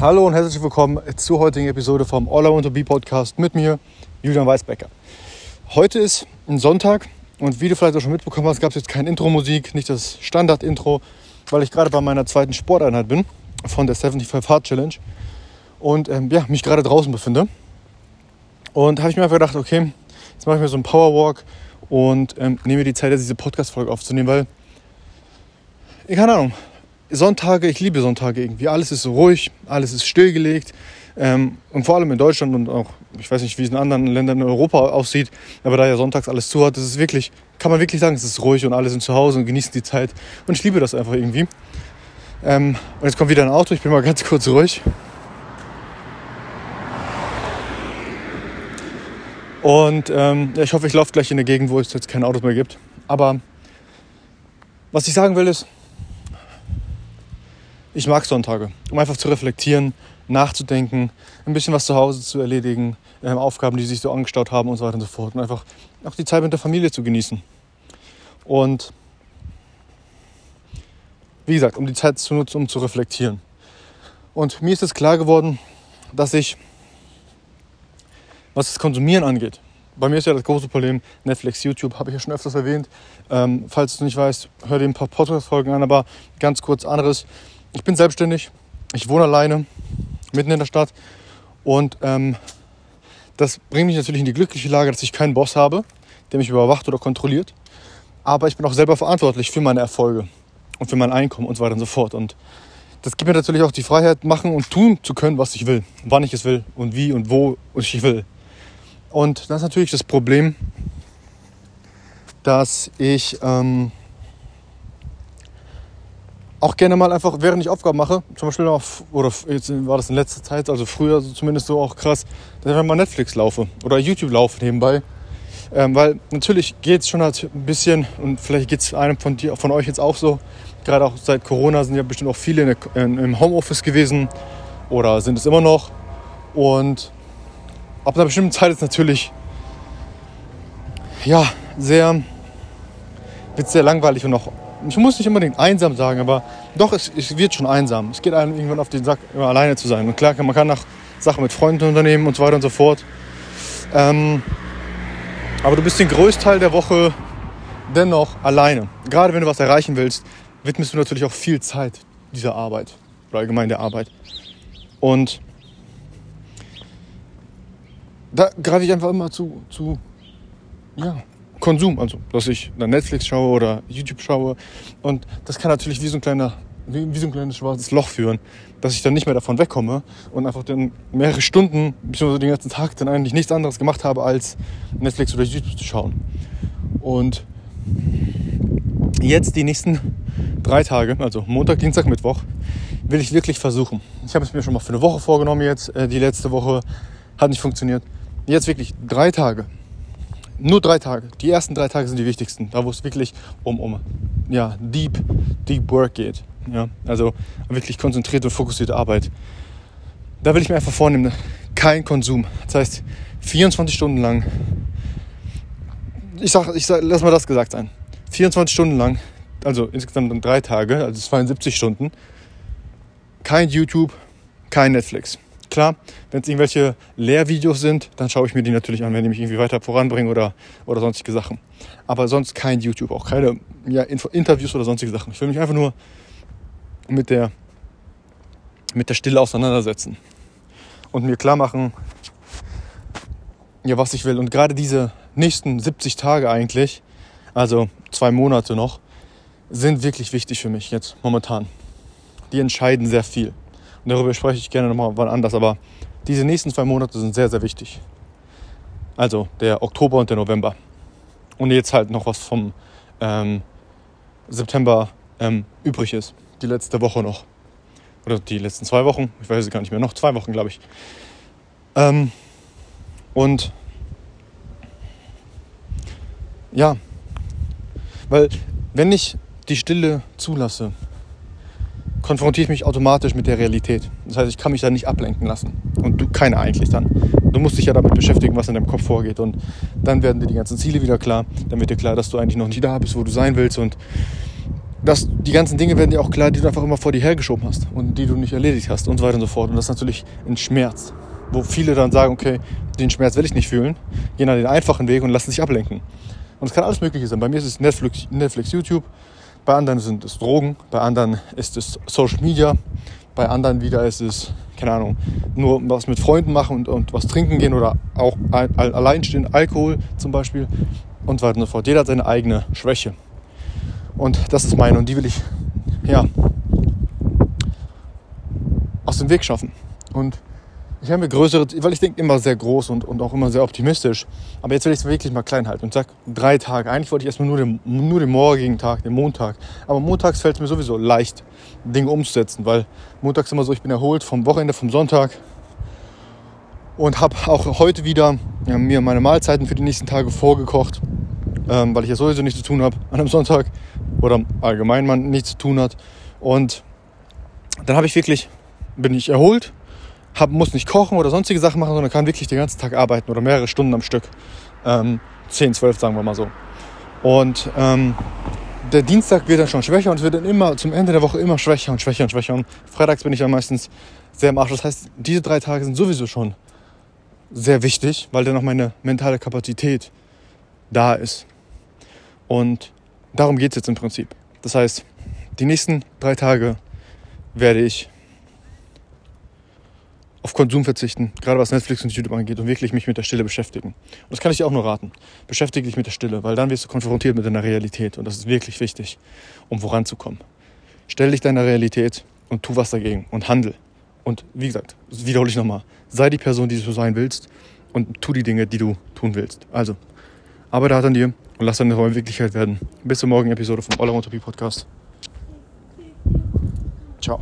Hallo und herzlich willkommen zur heutigen Episode vom All I Want to Be Podcast mit mir, Julian Weisbecker. Heute ist ein Sonntag und wie du vielleicht auch schon mitbekommen hast, gab es jetzt keine Intro-Musik, nicht das Standard-Intro, weil ich gerade bei meiner zweiten Sporteinheit bin von der 75 Hard Challenge und ähm, ja, mich gerade draußen befinde. Und habe ich mir einfach gedacht, okay, jetzt mache ich mir so einen Powerwalk und ähm, nehme mir die Zeit, diese Podcast-Folge aufzunehmen, weil, keine Ahnung, Sonntage, ich liebe Sonntage irgendwie. Alles ist so ruhig, alles ist stillgelegt. Ähm, und vor allem in Deutschland und auch, ich weiß nicht, wie es in anderen Ländern in Europa aussieht, aber da ja sonntags alles zu hat, ist wirklich, kann man wirklich sagen, es ist ruhig und alle sind zu Hause und genießen die Zeit. Und ich liebe das einfach irgendwie. Ähm, und jetzt kommt wieder ein Auto, ich bin mal ganz kurz ruhig. Und ähm, ich hoffe, ich laufe gleich in eine Gegend, wo es jetzt keine Autos mehr gibt. Aber was ich sagen will ist, ich mag Sonntage, um einfach zu reflektieren, nachzudenken, ein bisschen was zu Hause zu erledigen, äh, Aufgaben, die sich so angestaut haben und so weiter und so fort. Und einfach auch die Zeit mit der Familie zu genießen. Und wie gesagt, um die Zeit zu nutzen, um zu reflektieren. Und mir ist es klar geworden, dass ich, was das Konsumieren angeht, bei mir ist ja das große Problem Netflix, YouTube, habe ich ja schon öfters erwähnt. Ähm, falls du nicht weißt, hör dir ein paar Podcast-Folgen an, aber ganz kurz anderes ich bin selbstständig, ich wohne alleine, mitten in der Stadt und ähm, das bringt mich natürlich in die glückliche Lage, dass ich keinen Boss habe, der mich überwacht oder kontrolliert. Aber ich bin auch selber verantwortlich für meine Erfolge und für mein Einkommen und so weiter und so fort. Und das gibt mir natürlich auch die Freiheit, machen und tun zu können, was ich will, wann ich es will und wie und wo ich will. Und das ist natürlich das Problem, dass ich ähm, auch gerne mal einfach, während ich Aufgaben mache, zum Beispiel auch, oder jetzt war das in letzter Zeit, also früher zumindest so auch krass, dass ich mal Netflix laufe oder YouTube laufe nebenbei. Ähm, weil natürlich geht es schon halt ein bisschen, und vielleicht geht es einem von, dir, von euch jetzt auch so, gerade auch seit Corona sind ja bestimmt auch viele in, in, im Homeoffice gewesen oder sind es immer noch. Und ab einer bestimmten Zeit ist natürlich, ja, sehr, wird sehr langweilig und auch ich muss nicht unbedingt einsam sagen, aber doch, es, es wird schon einsam. Es geht einem irgendwann auf den Sack, immer alleine zu sein. Und klar, man kann nach Sachen mit Freunden unternehmen und so weiter und so fort. Ähm, aber du bist den größten Teil der Woche dennoch alleine. Gerade wenn du was erreichen willst, widmest du natürlich auch viel Zeit dieser Arbeit oder allgemein der Arbeit. Und da greife ich einfach immer zu, zu ja, Konsum, also dass ich dann Netflix schaue oder YouTube schaue. Und das kann natürlich wie so ein kleiner, wie, so ein kleines schwarzes Loch führen, dass ich dann nicht mehr davon wegkomme und einfach dann mehrere Stunden, beziehungsweise den ganzen Tag dann eigentlich nichts anderes gemacht habe, als Netflix oder YouTube zu schauen. Und jetzt die nächsten drei Tage, also Montag, Dienstag, Mittwoch, will ich wirklich versuchen. Ich habe es mir schon mal für eine Woche vorgenommen jetzt, äh, die letzte Woche hat nicht funktioniert. Jetzt wirklich drei Tage nur drei Tage. Die ersten drei Tage sind die wichtigsten. Da, wo es wirklich um, um ja, deep, deep work geht. Ja, also wirklich konzentrierte und fokussierte Arbeit. Da will ich mir einfach vornehmen, kein Konsum. Das heißt, 24 Stunden lang, ich sag, ich sag, lass mal das gesagt sein. 24 Stunden lang, also insgesamt dann drei Tage, also 72 Stunden, kein YouTube, kein Netflix. Klar, wenn es irgendwelche Lehrvideos sind, dann schaue ich mir die natürlich an, wenn die mich irgendwie weiter voranbringen oder, oder sonstige Sachen. Aber sonst kein YouTube, auch keine ja, Interviews oder sonstige Sachen. Ich will mich einfach nur mit der, mit der Stille auseinandersetzen und mir klar machen, ja, was ich will. Und gerade diese nächsten 70 Tage eigentlich, also zwei Monate noch, sind wirklich wichtig für mich jetzt momentan. Die entscheiden sehr viel. Und darüber spreche ich gerne nochmal wann anders. Aber diese nächsten zwei Monate sind sehr, sehr wichtig. Also der Oktober und der November. Und jetzt halt noch was vom ähm, September ähm, übrig ist. Die letzte Woche noch. Oder die letzten zwei Wochen. Ich weiß es gar nicht mehr. Noch zwei Wochen, glaube ich. Ähm, und ja, weil wenn ich die Stille zulasse, konfrontiere ich mich automatisch mit der Realität. Das heißt, ich kann mich da nicht ablenken lassen. Und du, keiner eigentlich dann. Du musst dich ja damit beschäftigen, was in deinem Kopf vorgeht. Und dann werden dir die ganzen Ziele wieder klar. Dann wird dir klar, dass du eigentlich noch nicht da bist, wo du sein willst. Und dass die ganzen Dinge werden dir auch klar, die du einfach immer vor dir hergeschoben hast und die du nicht erledigt hast und so weiter und so fort. Und das ist natürlich ein Schmerz, wo viele dann sagen, okay, den Schmerz will ich nicht fühlen, gehen dann den einfachen Weg und lassen sich ablenken. Und es kann alles Mögliche sein. Bei mir ist es Netflix, Netflix, YouTube, bei anderen sind es Drogen, bei anderen ist es Social Media, bei anderen wieder ist es, keine Ahnung, nur was mit Freunden machen und, und was trinken gehen oder auch allein stehen, Alkohol zum Beispiel und so weiter und so fort. Jeder hat seine eigene Schwäche. Und das ist meine und die will ich, ja, aus dem Weg schaffen. Und ich habe mir größere, weil ich denke immer sehr groß und, und auch immer sehr optimistisch. Aber jetzt will ich es wirklich mal klein halten und sag drei Tage. Eigentlich wollte ich erstmal nur den, nur den morgigen Tag, den Montag. Aber montags fällt es mir sowieso leicht, Dinge umzusetzen, weil montags immer so, ich bin erholt vom Wochenende, vom Sonntag und habe auch heute wieder ja, mir meine Mahlzeiten für die nächsten Tage vorgekocht, ähm, weil ich ja sowieso nichts zu tun habe an einem Sonntag oder allgemein man nichts zu tun hat. Und dann habe ich wirklich, bin ich erholt, hab, muss nicht kochen oder sonstige Sachen machen, sondern kann wirklich den ganzen Tag arbeiten oder mehrere Stunden am Stück. Ähm, 10, 12 sagen wir mal so. Und ähm, der Dienstag wird dann schon schwächer und es wird dann immer zum Ende der Woche immer schwächer und schwächer und schwächer. Und freitags bin ich dann meistens sehr im Arsch. Das heißt, diese drei Tage sind sowieso schon sehr wichtig, weil dann noch meine mentale Kapazität da ist. Und darum geht es jetzt im Prinzip. Das heißt, die nächsten drei Tage werde ich auf Konsum verzichten, gerade was Netflix und YouTube angeht und wirklich mich mit der Stille beschäftigen. Und das kann ich dir auch nur raten. Beschäftige dich mit der Stille, weil dann wirst du konfrontiert mit deiner Realität und das ist wirklich wichtig, um voranzukommen. Stell dich deiner Realität und tu was dagegen und handel. Und wie gesagt, wiederhole ich nochmal, sei die Person, die du sein willst und tu die Dinge, die du tun willst. Also, arbeite hart an dir und lass deine Träume Wirklichkeit werden. Bis zur morgigen Episode vom All Be Podcast. Ciao.